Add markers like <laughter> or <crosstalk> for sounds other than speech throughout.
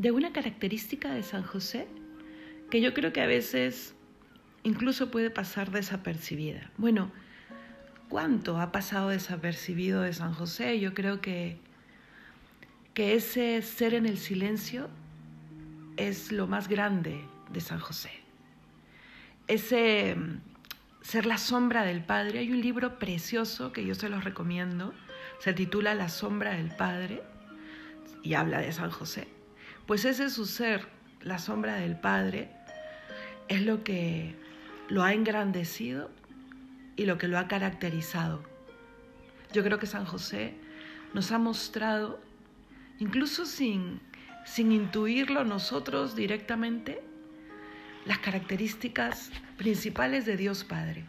de una característica de San José que yo creo que a veces incluso puede pasar desapercibida. Bueno, ¿cuánto ha pasado desapercibido de San José? Yo creo que, que ese ser en el silencio es lo más grande de San José. Ese mm, ser la sombra del Padre. Hay un libro precioso que yo se los recomiendo. Se titula La sombra del Padre y habla de San José. Pues ese es su ser, la sombra del Padre, es lo que lo ha engrandecido y lo que lo ha caracterizado. Yo creo que San José nos ha mostrado, incluso sin, sin intuirlo nosotros directamente, las características principales de Dios Padre.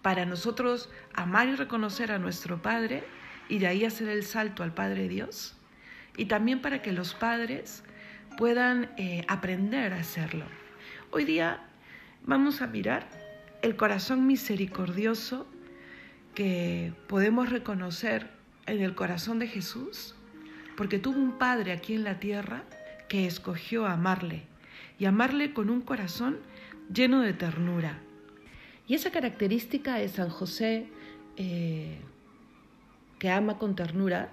Para nosotros amar y reconocer a nuestro Padre y de ahí hacer el salto al Padre Dios. Y también para que los padres puedan eh, aprender a hacerlo. Hoy día vamos a mirar el corazón misericordioso que podemos reconocer en el corazón de Jesús, porque tuvo un Padre aquí en la tierra que escogió amarle y amarle con un corazón lleno de ternura. Y esa característica de San José, eh, que ama con ternura,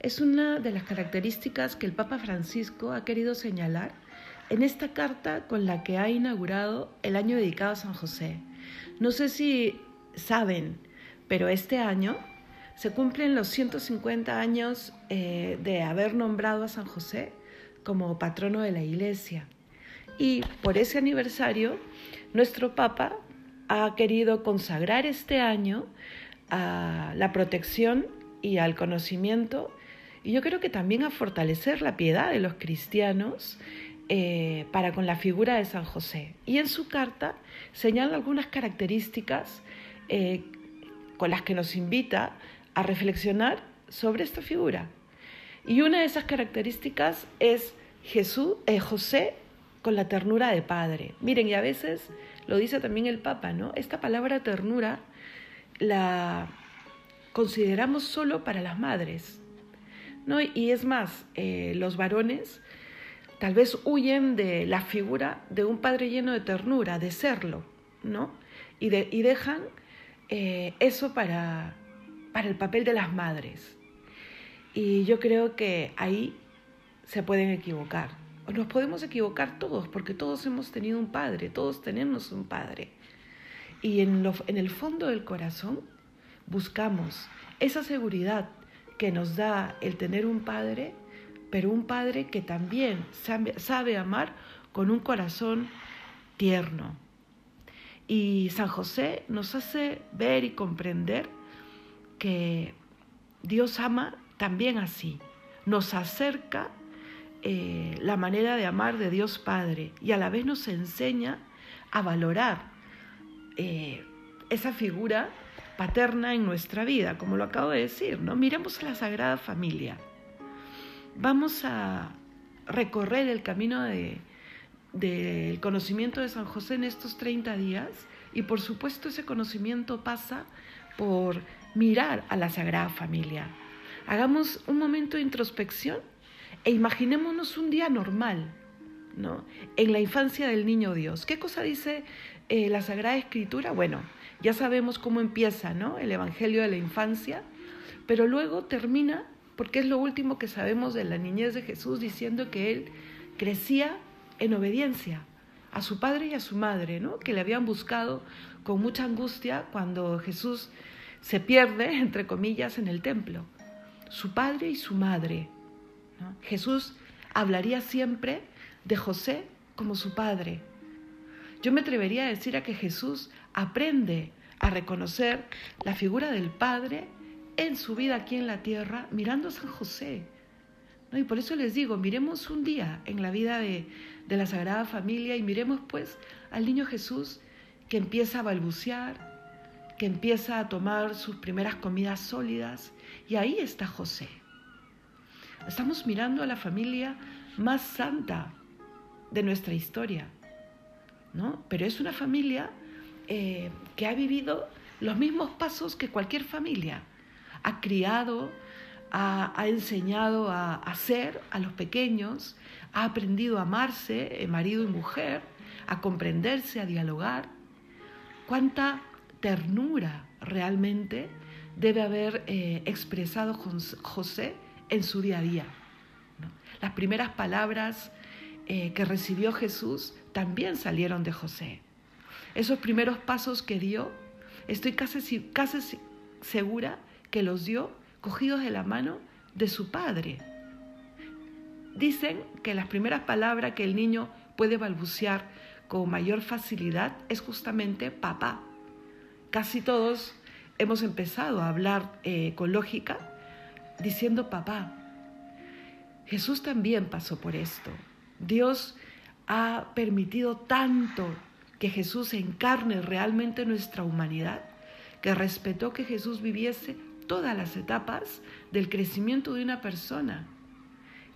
es una de las características que el Papa Francisco ha querido señalar en esta carta con la que ha inaugurado el año dedicado a San José. No sé si saben, pero este año se cumplen los 150 años eh, de haber nombrado a San José como patrono de la Iglesia. Y por ese aniversario, nuestro Papa ha querido consagrar este año a la protección y al conocimiento y yo creo que también a fortalecer la piedad de los cristianos eh, para con la figura de San José. Y en su carta señala algunas características eh, con las que nos invita a reflexionar sobre esta figura. Y una de esas características es Jesús, eh, José con la ternura de padre. Miren, y a veces lo dice también el Papa, ¿no? Esta palabra ternura la consideramos solo para las madres, ¿no? Y es más, eh, los varones tal vez huyen de la figura de un padre lleno de ternura, de serlo, ¿no? Y, y dejan eh, eso para, para el papel de las madres. Y yo creo que ahí se pueden equivocar. Nos podemos equivocar todos, porque todos hemos tenido un padre, todos tenemos un padre. Y en, en el fondo del corazón buscamos esa seguridad que nos da el tener un padre, pero un padre que también sabe, amar con un corazón tierno. Y San José nos hace ver y comprender que Dios ama también así, nos acerca eh, la manera de amar de Dios Padre y a la vez nos enseña a valorar eh, esa figura paterna en nuestra vida, como lo acabo de decir, ¿no? Miremos a la Sagrada Familia. Vamos a recorrer el camino del conocimiento de San José en estos 30 días y por supuesto ese conocimiento pasa por mirar a la Sagrada Familia. Hagamos un momento de introspección e imaginémonos un día normal, ¿no? En la infancia del niño Dios. ¿Qué cosa dice eh, la Sagrada Escritura? Bueno, ya sabemos cómo empieza ¿no? el Evangelio de la infancia, pero luego termina, porque es lo último que sabemos de la niñez de Jesús, diciendo que él crecía en obediencia a su padre y a su madre, ¿no? que le habían buscado con mucha angustia cuando Jesús se pierde, <laughs> entre comillas, en el templo. Su padre y su madre. Jesús hablaría siempre de José como su padre. Yo me atrevería a decir a que Jesús aprende a reconocer la figura del Padre en su vida aquí en la tierra, mirando a San José. ¿no? Y por eso les digo, miremos un día en la vida de, de la Sagrada Familia y miremos pues al niño Jesús que empieza a balbucear, que empieza a tomar sus primeras comidas sólidas, y ahí está José. Estamos mirando a la familia más santa de nuestra historia, ¿no? Pero es una familia eh, que ha vivido los mismos pasos que cualquier familia. Ha criado ha, enseñado a hacer a los pequeños, ha aprendido a amarse, eh, marido y mujer, a comprenderse, a dialogar. Cuánta ternura realmente debe haber eh, expresado José en su día a día. Las primeras palabras que recibió Jesús también salieron de José. Esos primeros pasos que dio, estoy casi, casi segura que los dio cogidos de la mano de su padre. Dicen que las primeras palabras que el niño puede balbucear con mayor facilidad es justamente papá. Casi todos hemos empezado a hablar eh, con lógica diciendo papá. Jesús también pasó por esto. Dios ha permitido tanto que Jesús encarne realmente nuestra humanidad, que respetó que Jesús viviese todas las etapas del crecimiento de una persona.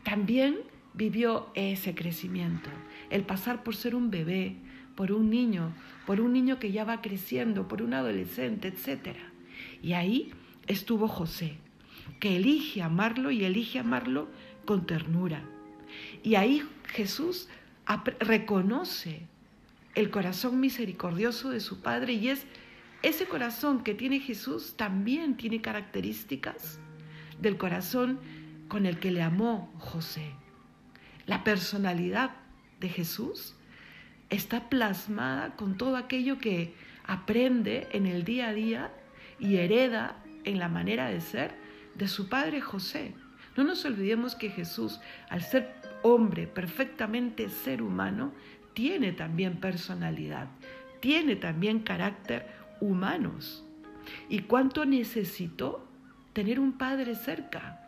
También vivió ese crecimiento, el pasar por ser un bebé, por un niño, por un niño que ya va creciendo, por un adolescente, etc. Y ahí estuvo José, que elige amarlo y elige amarlo con ternura. Y ahí Jesús reconoce el corazón misericordioso de su Padre y es ese corazón que tiene Jesús también tiene características del corazón con el que le amó José. La personalidad de Jesús está plasmada con todo aquello que aprende en el día a día y hereda en la manera de ser de su padre José. No nos olvidemos que Jesús, al ser hombre, perfectamente ser humano, tiene también personalidad, tiene también carácter humanos. ¿Y cuánto necesitó tener un padre cerca?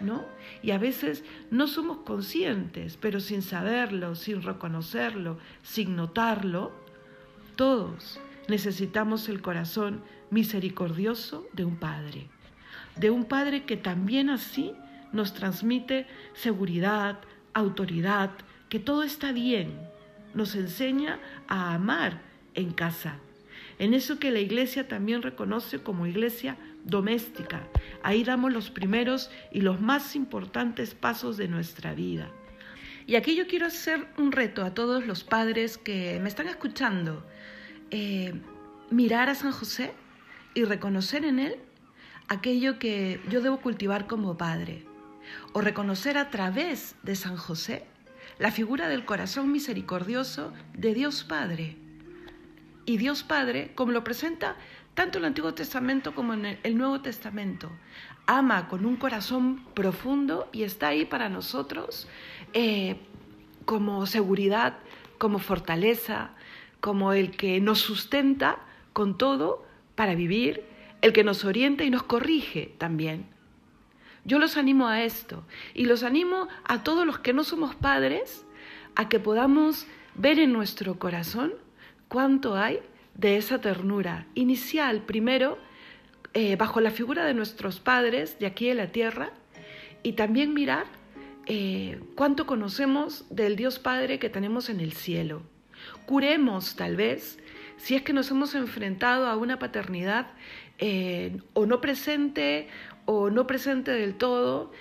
¿No? Y a veces no somos conscientes, pero sin saberlo, sin reconocerlo, sin notarlo, todos necesitamos el corazón misericordioso de un padre, de un padre que también así nos transmite seguridad, autoridad, que todo está bien, nos enseña a amar en casa, en eso que la iglesia también reconoce como iglesia doméstica. Ahí damos los primeros y los más importantes pasos de nuestra vida. Y aquí yo quiero hacer un reto a todos los padres que me están escuchando. Eh, mirar a San José y reconocer en él aquello que yo debo cultivar como padre. O reconocer a través de San José la figura del corazón misericordioso de Dios Padre y Dios Padre, como lo presenta tanto el Antiguo Testamento como en el Nuevo Testamento, ama con un corazón profundo y está ahí para nosotros eh, como seguridad, como fortaleza, como el que nos sustenta con todo para vivir, el que nos orienta y nos corrige también. Yo los animo a esto y los animo a todos los que no somos padres a que podamos ver en nuestro corazón cuánto hay de esa ternura inicial, primero, eh, bajo la figura de nuestros padres de aquí en la tierra, y también mirar eh, cuánto conocemos del Dios Padre que tenemos en el cielo. Curemos, tal vez, si es que nos hemos enfrentado a una paternidad eh, o no presente o no presente del todo,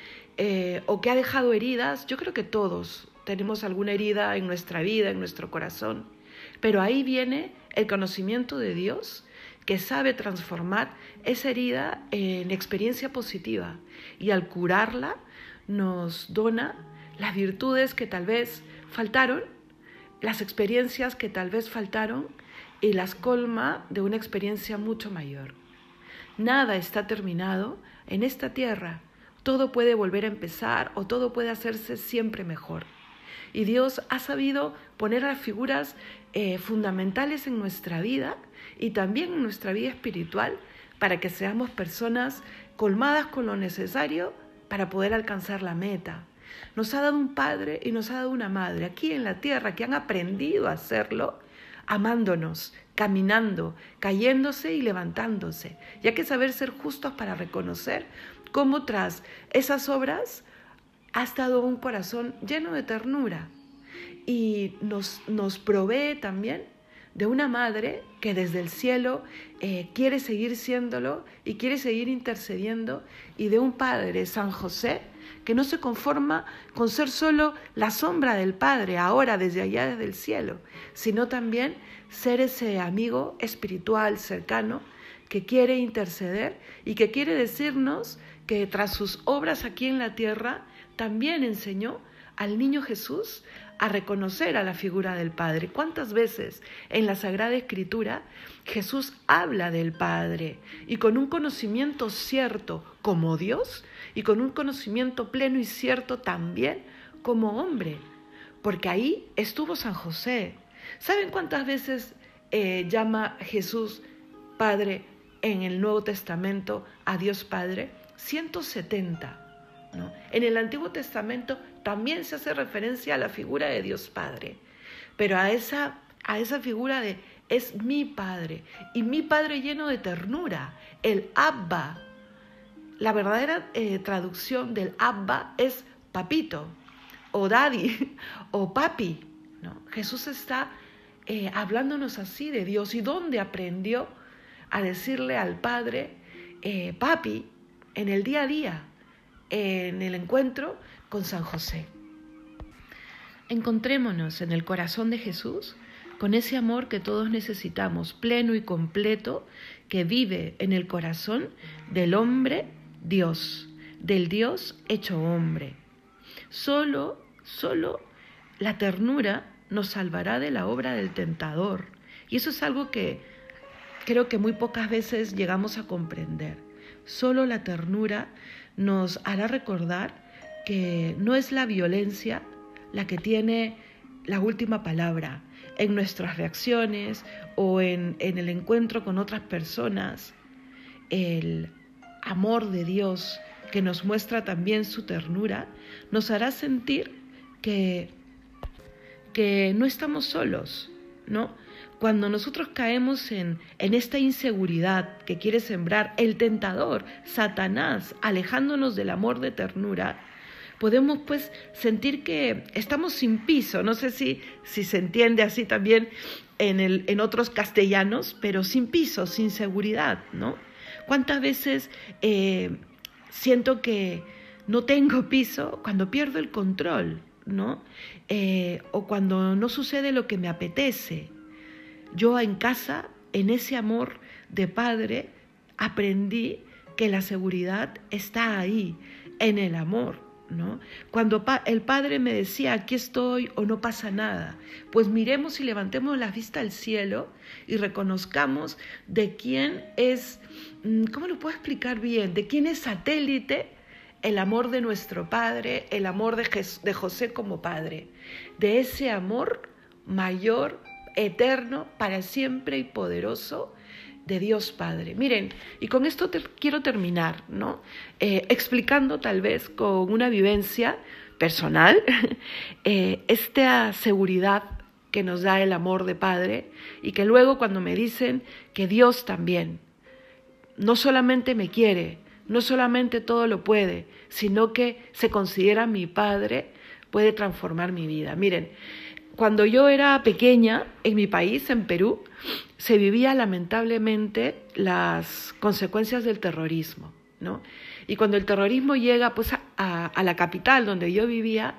o que ha dejado heridas, yo creo que todos tenemos alguna herida en nuestra vida, en nuestro corazón. Pero ahí viene el conocimiento de Dios que sabe transformar esa herida en experiencia positiva y al curarla nos dona las virtudes que tal vez faltaron, las experiencias que tal vez faltaron y las colma de una experiencia mucho mayor. Nada está terminado en esta tierra, todo puede volver a empezar o todo puede hacerse siempre mejor. Y Dios ha sabido poner las figuras eh, fundamentales en nuestra vida y también en nuestra vida espiritual para que seamos personas colmadas con lo necesario para poder alcanzar la meta. Nos ha dado un padre y nos ha dado una madre aquí en la tierra que han aprendido a hacerlo amándonos, caminando, cayéndose y levantándose. Y hay que saber ser justos para reconocer cómo tras esas obras ha estado un corazón lleno de ternura y nos, nos provee también de una madre que desde el cielo eh, quiere seguir siéndolo y quiere seguir intercediendo, y de un padre, San José, que no se conforma con ser solo la sombra del Padre, ahora desde allá desde el cielo, sino también ser ese amigo espiritual cercano que quiere interceder y que quiere decirnos que tras sus obras aquí en la tierra también enseñó al niño Jesús a reconocer a la figura del Padre. ¿Cuántas veces en la Sagrada Escritura Jesús habla del Padre y con un conocimiento cierto como Dios y con un conocimiento pleno y cierto también como hombre? Porque ahí estuvo San José. ¿Saben cuántas veces eh, llama Jesús Padre en el Nuevo Testamento a Dios Padre? 170. En el Antiguo Testamento también se hace referencia a la figura de Dios Padre, pero a esa, a esa figura de es mi Padre y mi Padre lleno de ternura, el Abba. La verdadera eh, traducción del Abba es papito o daddy <laughs> o papi. ¿no? Jesús está eh, hablándonos así de Dios y dónde aprendió a decirle al Padre, eh, papi, en el día a día en el encuentro con San José. Encontrémonos en el corazón de Jesús con ese amor que todos necesitamos, pleno y completo, que vive en el corazón del hombre Dios, del Dios hecho hombre. Solo, solo la ternura nos salvará de la obra del tentador. Y eso es algo que creo que muy pocas veces llegamos a comprender. Solo la ternura nos hará recordar que no es la violencia la que tiene la última palabra en nuestras reacciones o en, el encuentro con otras personas. El amor de Dios que nos muestra también su ternura nos hará sentir que, que no estamos solos, ¿no? Cuando nosotros caemos en, en esta inseguridad que quiere sembrar el tentador, Satanás, alejándonos del amor de ternura, podemos pues sentir que estamos sin piso. No sé si, si se entiende así también en, el, en otros castellanos, pero sin piso, sin seguridad, ¿no? ¿Cuántas veces eh, siento que no tengo piso cuando pierdo el control, ¿no? Eh, o cuando no sucede lo que me apetece. Yo en casa, en ese amor de padre, aprendí que la seguridad está ahí, en el amor, Cuando el padre me decía, aquí estoy o no pasa nada, pues miremos y levantemos la vista al cielo y reconozcamos de quién es, mm, ¿cómo lo puedo explicar bien? De quién es satélite el amor de nuestro Padre, el amor de José como Padre, de ese amor mayor, eterno, para siempre y poderoso de Dios Padre. Miren, y con esto quiero terminar, ¿no? Eh, explicando tal vez con una vivencia personal <laughs> eh, esta seguridad que nos da el amor de Padre y que luego cuando me dicen que Dios también no solamente me quiere, no solamente todo lo puede, sino que se considera mi Padre, puede transformar mi vida. Miren, cuando yo era pequeña, en mi país, en Perú, se vivía lamentablemente las consecuencias del terrorismo, ¿no? Y cuando el terrorismo llega pues, a, la capital donde yo vivía,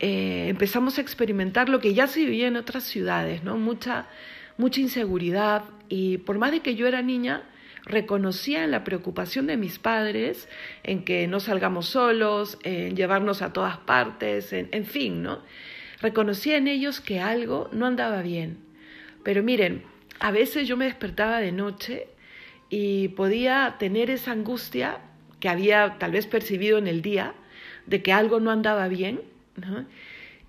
eh, empezamos a experimentar lo que ya se vivía en otras ciudades, ¿no? Mucha, mucha inseguridad y por más de que yo era niña, reconocía la preocupación de mis padres en que no salgamos solos, en llevarnos a todas partes, en, en fin, ¿no? Reconocía en ellos que algo no andaba bien. Pero miren, a veces yo me despertaba de noche y podía tener esa angustia que había tal vez percibido en el día de que algo no andaba bien.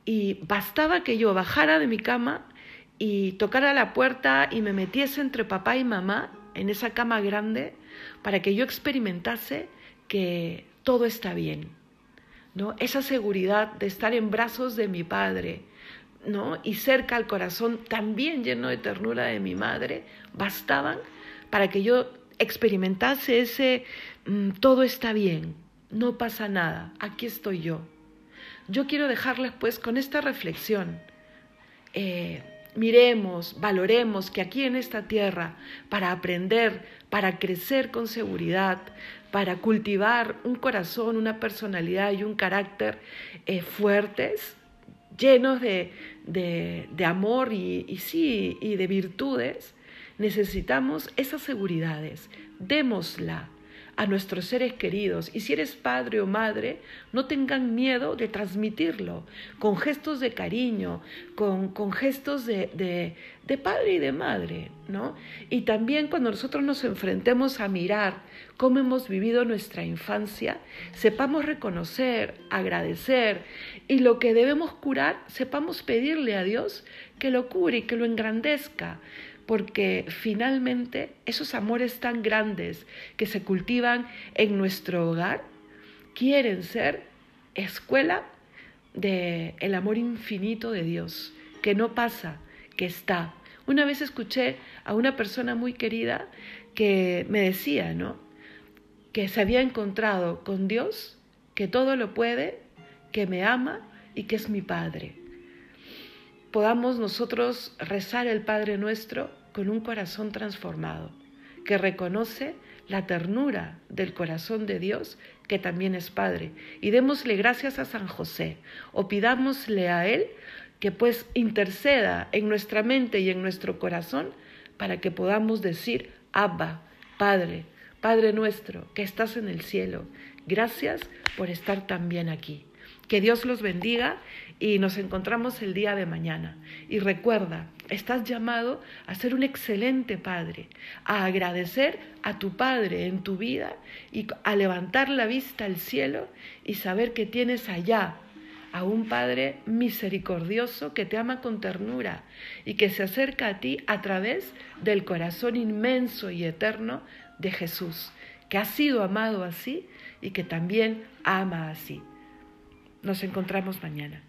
Y bastaba que yo bajara de mi cama y tocara la puerta y me metiese entre papá y mamá en esa cama grande para que yo experimentase que todo está bien. Esa seguridad de estar en brazos de mi padre, ¿no? Y cerca al corazón también lleno de ternura de mi madre, bastaban para que yo experimentase ese mm, todo está bien, no pasa nada, aquí estoy yo. Yo quiero dejarles pues con esta reflexión. Eh, miremos, valoremos que aquí en esta tierra, para aprender, para crecer con seguridad, para cultivar un corazón, una personalidad y un carácter eh, fuertes, llenos de, amor y, y sí, y de virtudes, necesitamos esas seguridades. Démosla, a nuestros seres queridos. Y si eres padre o madre, no tengan miedo de transmitirlo con gestos de cariño, con, con gestos de, de, padre y de madre, ¿no? Y también cuando nosotros nos enfrentemos a mirar cómo hemos vivido nuestra infancia, sepamos reconocer, agradecer y lo que debemos curar, sepamos pedirle a Dios que lo cure y que lo engrandezca porque finalmente esos amores tan grandes que se cultivan en nuestro hogar quieren ser escuela del el amor infinito de Dios, que no pasa, que está. Una vez escuché a una persona muy querida que me decía, ¿no? Que se había encontrado con Dios, que todo lo puede, que me ama y que es mi Padre. Podamos nosotros rezar el Padre nuestro con un corazón transformado, que reconoce la ternura del corazón de Dios, que también es Padre. Y démosle gracias a San José, o pidámosle a Él que pues interceda en nuestra mente y en nuestro corazón para que podamos decir, Abba, Padre, Padre nuestro, que estás en el cielo, gracias por estar también aquí. Que Dios los bendiga y nos encontramos el día de mañana. Y recuerda, estás llamado a ser un excelente padre, a agradecer a tu padre en tu vida y a levantar la vista al cielo y saber que tienes allá a un Padre misericordioso que te ama con ternura y que se acerca a ti a través del corazón inmenso y eterno de Jesús, que ha sido amado así y que también ama así. Nos encontramos mañana.